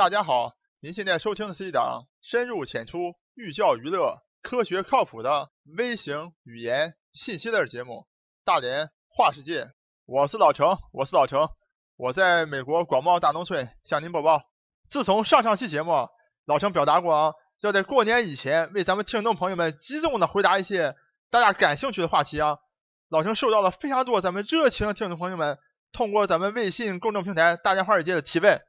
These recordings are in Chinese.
大家好，您现在收听的是一档深入浅出、寓教于乐、科学靠谱的微型语言信息类节目《大连话世界》。我是老程，我是老程，我在美国广袤大农村向您播报。自从上上期节目，老程表达过啊，要在过年以前为咱们听众朋友们集中的回答一些大家感兴趣的话题啊。老程收到了非常多咱们热情的听众朋友们通过咱们微信公众平台“大连话世界”的提问。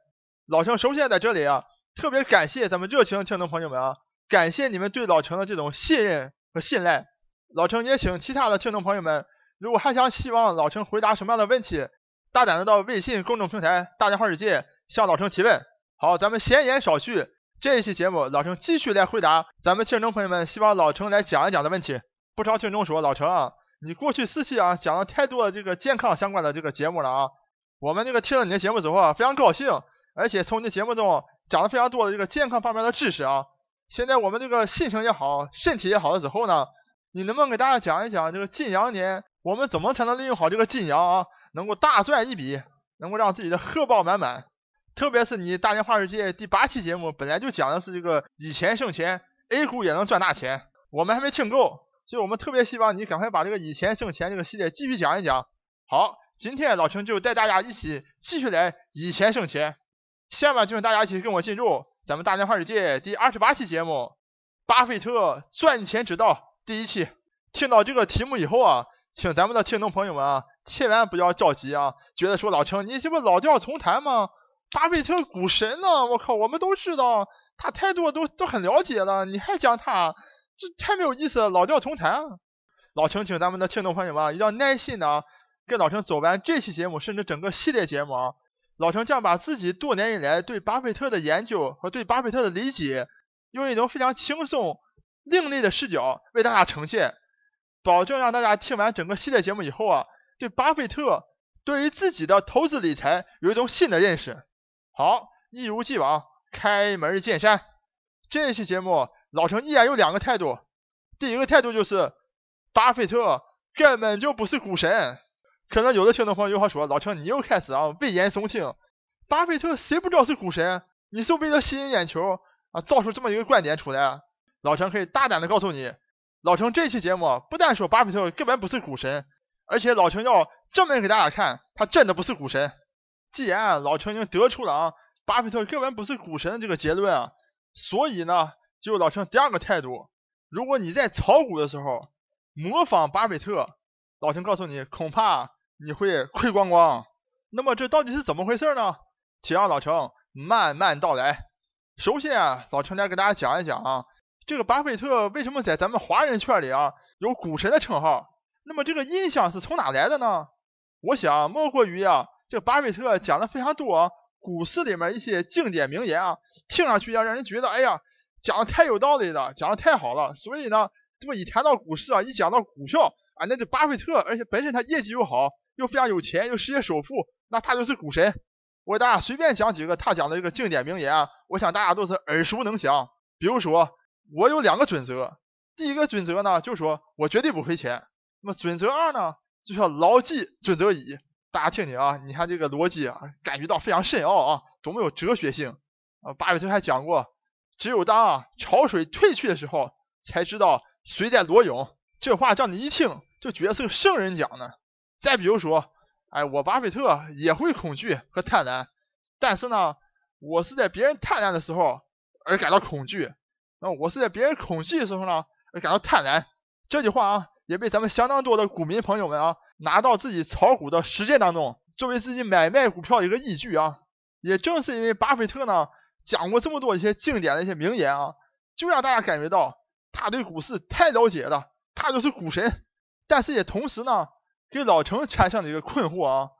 老程首先在这里啊，特别感谢咱们热情的听众朋友们啊，感谢你们对老程的这种信任和信赖。老程也请其他的听众朋友们，如果还想希望老程回答什么样的问题，大胆的到微信公众平台“大家好世界”向老程提问。好，咱们闲言少叙，这一期节目老程继续来回答咱们听众朋友们希望老程来讲一讲的问题。不少听众说老程啊，你过去四期啊讲了太多这个健康相关的这个节目了啊，我们这个听了你的节目之后啊，非常高兴。而且从你节目中讲了非常多的这个健康方面的知识啊，现在我们这个心情也好，身体也好了之后呢，你能不能给大家讲一讲这个金羊年我们怎么才能利用好这个金羊啊，能够大赚一笔，能够让自己的荷包满满？特别是你大年话世界第八期节目本来就讲的是这个以钱生钱，A 股也能赚大钱，我们还没听够，所以我们特别希望你赶快把这个以钱生钱这个系列继续讲一讲。好，今天老陈就带大家一起继续来以钱生钱。下面就请大家一起跟我进入咱们大年华世界第二十八期节目《巴菲特赚钱之道》第一期。听到这个题目以后啊，请咱们的听众朋友们啊，千万不要着急啊，觉得说老程你这不老调重弹吗？巴菲特股神呢？我靠，我们都知道他太多都都很了解了，你还讲他，这太没有意思了，老调重弹。老程请咱们的听众朋友们一定要耐心的跟老程走完这期节目，甚至整个系列节目啊。老程将把自己多年以来对巴菲特的研究和对巴菲特的理解，用一种非常轻松、另类的视角为大家呈现，保证让大家听完整个系列节目以后啊，对巴菲特对于自己的投资理财有一种新的认识。好，一如既往，开门见山。这期节目，老程依然有两个态度。第一个态度就是，巴菲特根本就不是股神。可能有的听众朋友又会说：“老陈，你又开始啊危言耸听，巴菲特谁不知道是股神？你是为了吸引眼球啊，造出这么一个观点出来？”老陈可以大胆的告诉你，老陈这期节目不但说巴菲特根本不是股神，而且老陈要证明给大家看，他真的不是股神。既然老陈已经得出了啊巴菲特根本不是股神的这个结论啊，所以呢，就老陈第二个态度，如果你在炒股的时候模仿巴菲特，老陈告诉你，恐怕。你会亏光光，那么这到底是怎么回事呢？请让老程慢慢道来。首先啊，老程来给大家讲一讲啊，这个巴菲特为什么在咱们华人圈里啊有股神的称号？那么这个印象是从哪来的呢？我想莫过于啊，这巴菲特讲的非常多股市里面一些经典名言啊，听上去要让人觉得哎呀，讲的太有道理了，讲的太好了。所以呢，这么一谈到股市啊，一讲到股票啊，那就巴菲特，而且本身他业绩又好。又非常有钱，又世界首富，那他就是股神。我给大家随便讲几个他讲的这个经典名言啊，我想大家都是耳熟能详。比如说，我有两个准则，第一个准则呢，就说我绝对不亏钱。那么准则二呢，就叫牢记准则一。大家听听啊，你看这个逻辑啊，感觉到非常深奥啊，多么有哲学性啊！巴菲特还讲过，只有当啊潮水退去的时候，才知道谁在裸泳。这话让你一听就觉得是个圣人讲的。再比如说，哎，我巴菲特也会恐惧和贪婪，但是呢，我是在别人贪婪的时候而感到恐惧，那我是在别人恐惧的时候呢而感到贪婪。这句话啊，也被咱们相当多的股民朋友们啊拿到自己炒股的实践当中，作为自己买卖股票的一个依据啊。也正是因为巴菲特呢讲过这么多一些经典的一些名言啊，就让大家感觉到他对股市太了解了，他就是股神。但是也同时呢。给老程产生了一个困惑啊，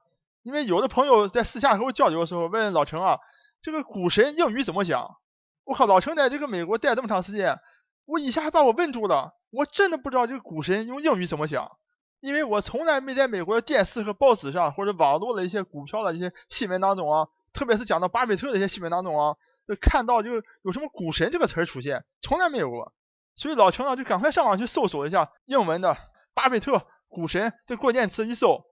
因为有的朋友在私下和我交流的时候问老程啊，这个股神英语怎么讲？我靠，老程在这个美国待这么长时间，我一下还把我问住了，我真的不知道这个股神用英语怎么讲，因为我从来没在美国的电视和报纸上或者网络的一些股票的一些新闻当中啊，特别是讲到巴菲特的一些新闻当中啊，就看到就有什么股神这个词儿出现，从来没有过，所以老程呢就赶快上网去搜索一下英文的巴菲特。股神这关键词一搜，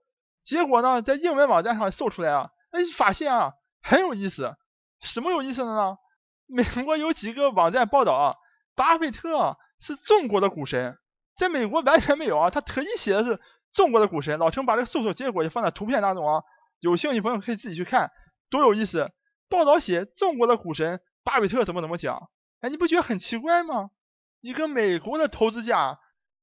结果呢，在英文网站上搜出来啊，哎，发现啊很有意思。什么有意思的呢？美国有几个网站报道啊，巴菲特是中国的股神，在美国完全没有啊，他特意写的是中国的股神。老陈把这个搜索结果也放在图片当中啊，有兴趣朋友可以自己去看，多有意思。报道写中国的股神巴菲特怎么怎么讲，哎，你不觉得很奇怪吗？一个美国的投资家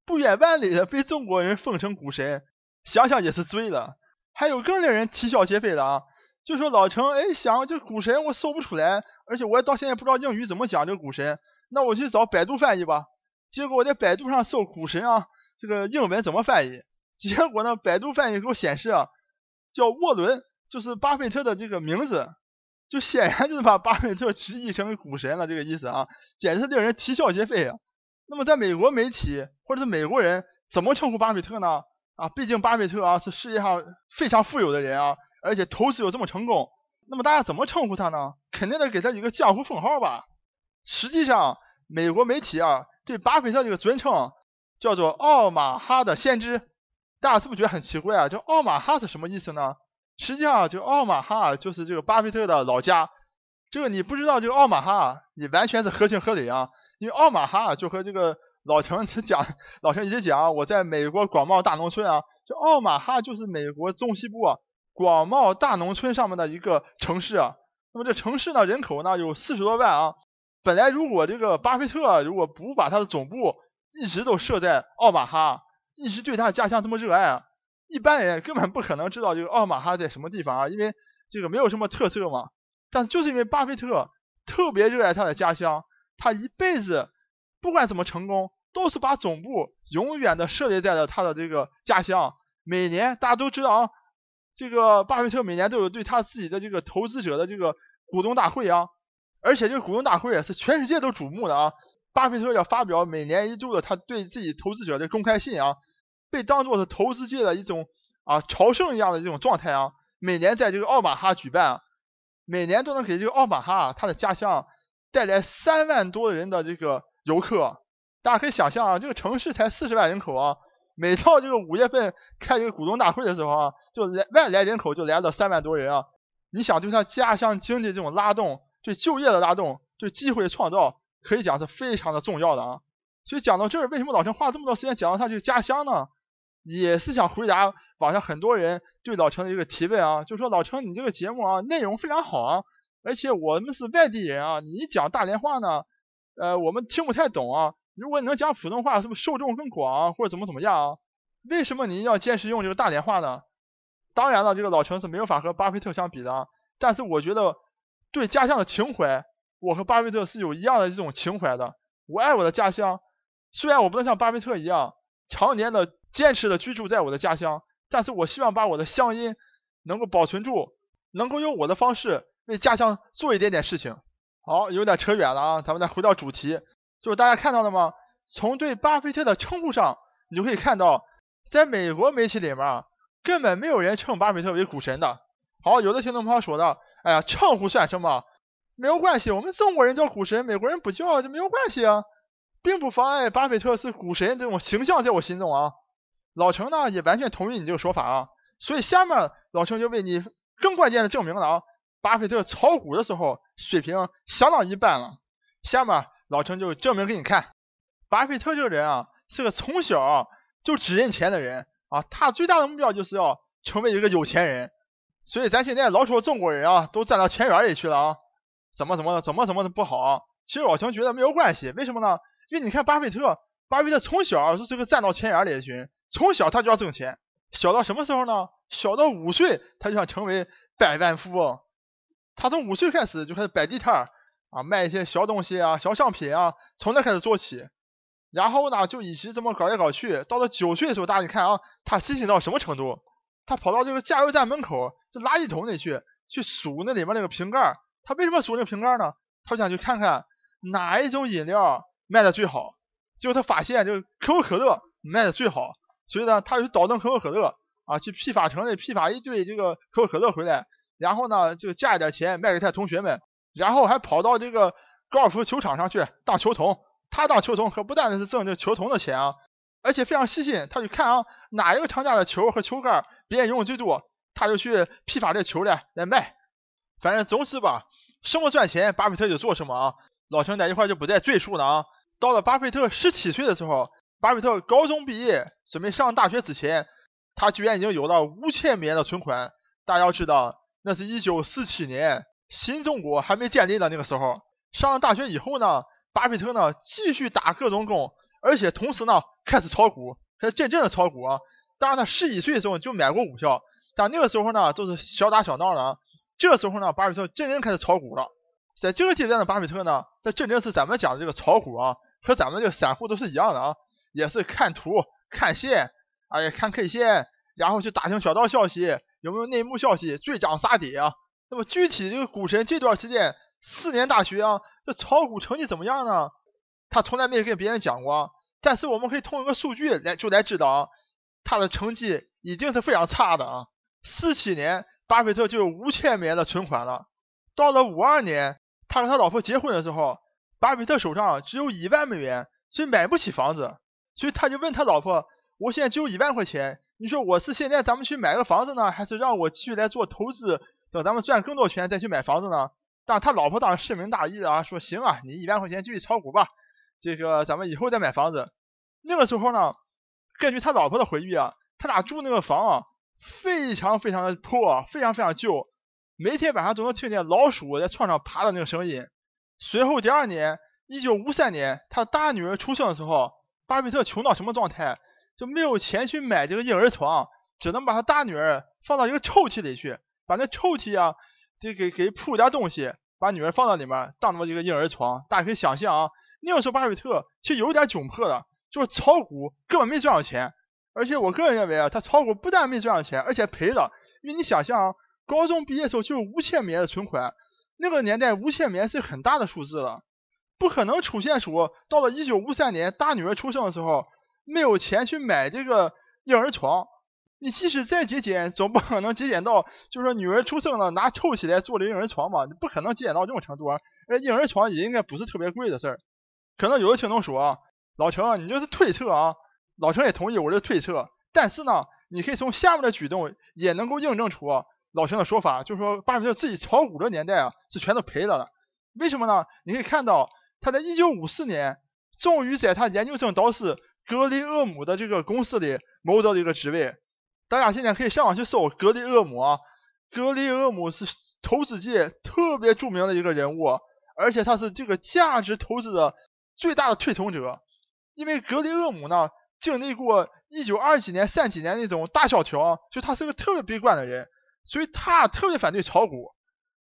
不远万里的被中国人奉成股神，想想也是醉了。还有更令人啼笑皆非的啊，就说老程哎想这股神我搜不出来，而且我也到现在不知道英语怎么讲这个股神，那我去找百度翻译吧。结果我在百度上搜股神啊，这个英文怎么翻译？结果呢，百度翻译给我显示啊，叫沃伦，就是巴菲特的这个名字，就显然就是把巴菲特直译成股神了这个意思啊，简直是令人啼笑皆非啊。那么在美国媒体或者是美国人怎么称呼巴菲特呢？啊，毕竟巴菲特啊是世界上非常富有的人啊，而且投资又这么成功，那么大家怎么称呼他呢？肯定得给他一个江湖封号吧。实际上，美国媒体啊对巴菲特这个尊称叫做“奥马哈的先知”，大家是不是觉得很奇怪啊？这奥马哈是什么意思呢？实际上，就奥马哈就是这个巴菲特的老家。这个你不知道这个奥马哈，你完全是合情合理啊，因为奥马哈就和这个。老陈讲，老陈一直讲，我在美国广袤大农村啊，这奥马哈就是美国中西部啊广袤大农村上面的一个城市啊。那么这城市呢，人口呢有四十多万啊。本来如果这个巴菲特如果不把他的总部一直都设在奥马哈，一直对他的家乡这么热爱啊，一般人根本不可能知道这个奥马哈在什么地方啊，因为这个没有什么特色嘛。但就是因为巴菲特特别热爱他的家乡，他一辈子不管怎么成功。都是把总部永远的设立在了他的这个家乡。每年大家都知道啊，这个巴菲特每年都有对他自己的这个投资者的这个股东大会啊，而且这个股东大会是全世界都瞩目的啊。巴菲特要发表每年一度的他对自己投资者的公开信啊，被当做是投资界的一种啊朝圣一样的这种状态啊。每年在这个奥马哈举办，每年都能给这个奥马哈他的家乡带来三万多人的这个游客。大家可以想象啊，这个城市才四十万人口啊，每到这个五月份开这个股东大会的时候啊，就来外来人口就来了三万多人啊。你想对他家乡经济这种拉动，对就业的拉动，对机会创造，可以讲是非常的重要的啊。所以讲到这儿，为什么老陈花这么多时间讲到他这个家乡呢？也是想回答网上很多人对老陈的一个提问啊，就是说老陈你这个节目啊内容非常好啊，而且我们是外地人啊，你讲大连话呢，呃我们听不太懂啊。如果你能讲普通话，是不是受众更广，啊或者怎么怎么样啊？为什么你要坚持用这个大连话呢？当然了，这个老陈是没有法和巴菲特相比的，啊。但是我觉得对家乡的情怀，我和巴菲特是有一样的这种情怀的。我爱我的家乡，虽然我不能像巴菲特一样常年的坚持的居住在我的家乡，但是我希望把我的乡音能够保存住，能够用我的方式为家乡做一点点事情。好，有点扯远了啊，咱们再回到主题。就是大家看到了吗？从对巴菲特的称呼上，你就可以看到，在美国媒体里面啊，根本没有人称巴菲特为股神的。好，有的听众朋友说的，哎呀，称呼算什么？没有关系，我们中国人叫股神，美国人不叫，就没有关系啊，并不妨碍巴菲特是股神这种形象在我心中啊。老程呢也完全同意你这个说法啊，所以下面老程就为你更关键的证明了啊，巴菲特炒股的时候水平相当一般了。下面。老陈就证明给你看，巴菲特这个人啊，是个从小就只认钱的人啊。他最大的目标就是要成为一个有钱人。所以咱现在老说中国人啊，都站到钱眼里去了啊，怎么怎么怎么怎么不好？其实老陈觉得没有关系，为什么呢？因为你看巴菲特，巴菲特从小就是个站到钱眼里的群，从小他就要挣钱，小到什么时候呢？小到五岁他就想成为百万富翁，他从五岁开始就开始摆地摊儿。啊，卖一些小东西啊，小商品啊，从那开始做起，然后呢，就一直这么搞来搞去，到了九岁的时候，大家你看啊，他细心到什么程度？他跑到这个加油站门口，这垃圾桶里去，去数那里面那个瓶盖。他为什么数那个瓶盖呢？他想去看看哪一种饮料卖的最好。结果他发现，就可口可乐卖的最好，所以呢，他就倒腾可口可乐啊，去批发城里批发一堆这个可口可乐回来，然后呢，就加一点钱卖给他同学们。然后还跑到这个高尔夫球场上去当球童，他当球童可不单是挣这球童的钱啊，而且非常细心，他去看啊哪一个厂家的球和球杆别人用的最多，他就去批发这球来来卖。反正总之吧，什么赚钱，巴菲特就做什么啊。老陈在一块就不再赘述了啊。到了巴菲特十七岁的时候，巴菲特高中毕业，准备上大学之前，他居然已经有了五千美元的存款。大家要知道，那是一九四七年，新中国还没建立的那个时候。上了大学以后呢，巴菲特呢继续打各种工，而且同时呢开始炒股，开始真正的炒股啊。当然，他十几岁的时候就买过股票，但那个时候呢都是小打小闹的啊。这个时候呢，巴菲特真正开始炒股了。在这个阶段的巴菲特呢，他真正是咱们讲的这个炒股啊，和咱们这个散户都是一样的啊，也是看图、看线，哎呀，看 K 线，然后去打听小道消息，有没有内幕消息，追涨杀跌啊。那么具体这个股神这段时间四年大学啊，这炒股成绩怎么样呢？他从来没有跟别人讲过，但是我们可以通过一个数据来就来知道啊，他的成绩一定是非常差的啊。四七年，巴菲特就有五千美元的存款了，到了五二年。他和他老婆结婚的时候，巴菲特手上只有一万美元，所以买不起房子，所以他就问他老婆：“我现在只有一万块钱，你说我是现在咱们去买个房子呢，还是让我继续来做投资，等咱们赚更多钱再去买房子呢？”但他老婆当然深明大义的啊，说：“行啊，你一万块钱继续炒股吧，这个咱们以后再买房子。”那个时候呢，根据他老婆的回忆啊，他俩住那个房啊，非常非常的破，非常非常旧。每天晚上都能听见老鼠在床上爬的那个声音。随后第二年，一九五三年，他大女儿出生的时候，巴菲特穷到什么状态？就没有钱去买这个婴儿床，只能把他大女儿放到一个抽屉里去，把那抽屉啊，得给给铺点东西，把女儿放到里面，当那么一个婴儿床。大家可以想象啊，那个时候巴菲特其实有点窘迫的，就是炒股根本没赚到钱，而且我个人认为啊，他炒股不但没赚到钱，而且赔了，因为你想象啊。高中毕业时候就有五千美元的存款，那个年代五千美元是很大的数字了，不可能出现说到了一九五三年大女儿出生的时候没有钱去买这个婴儿床。你即使再节俭，总不可能节俭到就是说女儿出生了拿抽起来做了婴儿床嘛？你不可能节俭到这种程度啊！而婴儿床也应该不是特别贵的事儿。可能有的听众说啊，老陈你就是推测啊，老程也同意我这推测，但是呢，你可以从下面的举动也能够印证出。老程的说法就是说，巴菲特自己炒股的年代啊，是全都赔了的。为什么呢？你可以看到，他在1954年终于在他研究生导师格雷厄姆的这个公司里谋得了一个职位。大家现在可以上网去搜格雷厄姆啊，格雷厄姆是投资界特别著名的一个人物，而且他是这个价值投资的最大的推崇者。因为格雷厄姆呢，经历过一九二几年、三几年那种大萧条，就他是个特别悲观的人。所以他特别反对炒股，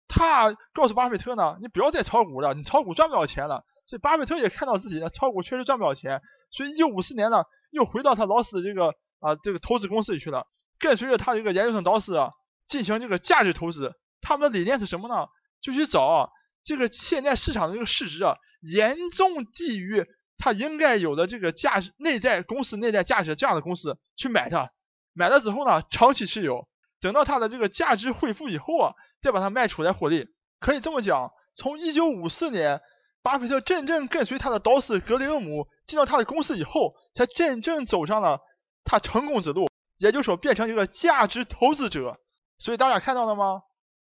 他告诉巴菲特呢，你不要再炒股了，你炒股赚不了钱了。所以巴菲特也看到自己呢，炒股确实赚不了钱，所以一九五四年呢，又回到他老师这个啊这个投资公司里去了，跟随着他这个研究生导师啊，进行这个价值投资。他们的理念是什么呢？就去找这个现在市场的这个市值啊，严重低于它应该有的这个价值内在公司内在价值这样的公司去买它，买了之后呢，长期持有。等到它的这个价值恢复以后啊，再把它卖出来获利。可以这么讲，从一九五四年，巴菲特真正跟随他的导师格雷厄姆进到他的公司以后，才真正走上了他成功之路，也就是说变成一个价值投资者。所以大家看到了吗？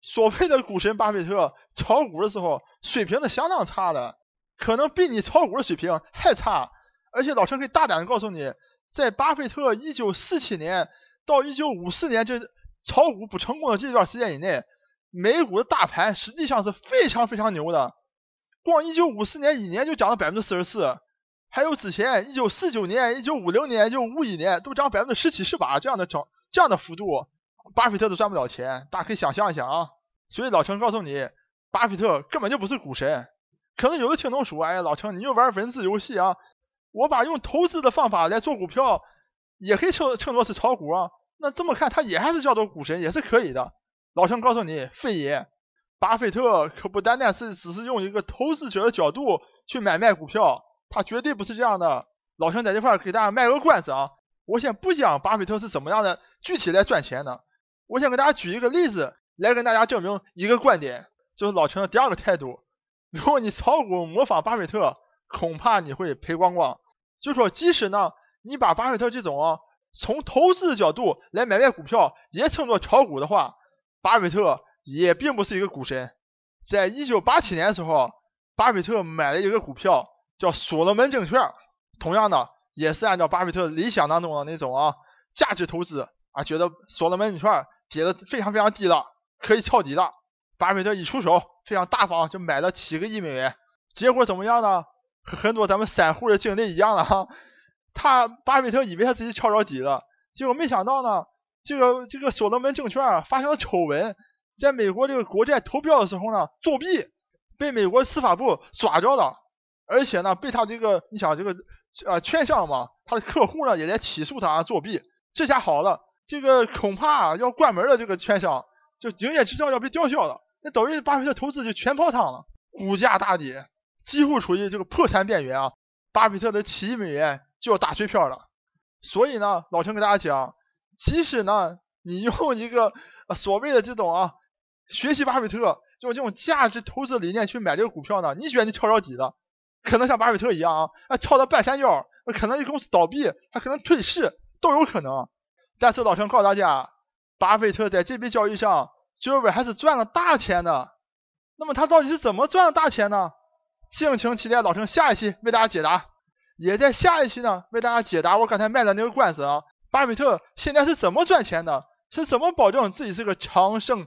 所谓的股神巴菲特炒股的时候水平是相当差的，可能比你炒股的水平还差。而且老陈可以大胆的告诉你，在巴菲特一九四七年到一九五四年这。炒股不成功的这段时间以内，美股的大盘实际上是非常非常牛的，光一九五四年一年就涨了百分之四十四，还有之前一九四九年、一九五零年、一九五一年都涨百分之十七、十八这样的涨这样的幅度，巴菲特都赚不了钱，大家可以想象一下啊。所以老陈告诉你，巴菲特根本就不是股神。可能有的听众说，哎，老陈你又玩文字游戏啊？我把用投资的方法来做股票，也可以称称作是炒股啊。那这么看，他也还是叫做股神，也是可以的。老陈告诉你，非也，巴菲特可不单单是只是用一个投资者的角度去买卖股票，他绝对不是这样的。老陈在这块给大家卖个关子啊，我先不讲巴菲特是怎么样的具体来赚钱的，我先给大家举一个例子来跟大家证明一个观点，就是老陈的第二个态度。如果你炒股模仿巴菲特，恐怕你会赔光光。就说即使呢，你把巴菲特这种啊。从投资的角度来买卖股票，也称作炒股的话，巴菲特也并不是一个股神。在一九八七年的时候，巴菲特买了一个股票叫所罗门证券，同样的也是按照巴菲特理想当中的那种啊价值投资啊，觉得所罗门证券跌的非常非常低了，可以抄底了。巴菲特一出手，非常大方，就买了七个亿美元。结果怎么样呢？和很多咱们散户的经历一样的哈，他巴菲特以为他自己抄着底了，结果没想到呢，这个这个所罗门证券发生了丑闻，在美国这个国债投标的时候呢作弊，被美国司法部抓着了，而且呢被他这个你想这个呃券商嘛，他的客户呢也在起诉他作弊，这下好了，这个恐怕要关门了，这个券商就营业执照要被吊销了，那等于巴菲特投资就全泡汤了，股价大跌。几乎处于这个破产边缘啊！巴菲特的七亿美元就要打水漂了。所以呢，老陈给大家讲，即使呢你用一个所谓的这种啊学习巴菲特，用这种价值投资理念去买这个股票呢，你觉得你抄着底了，可能像巴菲特一样啊，啊抄到半山腰，可能这公司倒闭，还可能退市都有可能。但是老陈告诉大家，巴菲特在这笔交易上最后还是赚了大钱的。那么他到底是怎么赚的大钱呢？敬请期待老陈下一期为大家解答，也在下一期呢为大家解答我刚才卖的那个关子啊，巴菲特现在是怎么赚钱的，是怎么保证自己是个长胜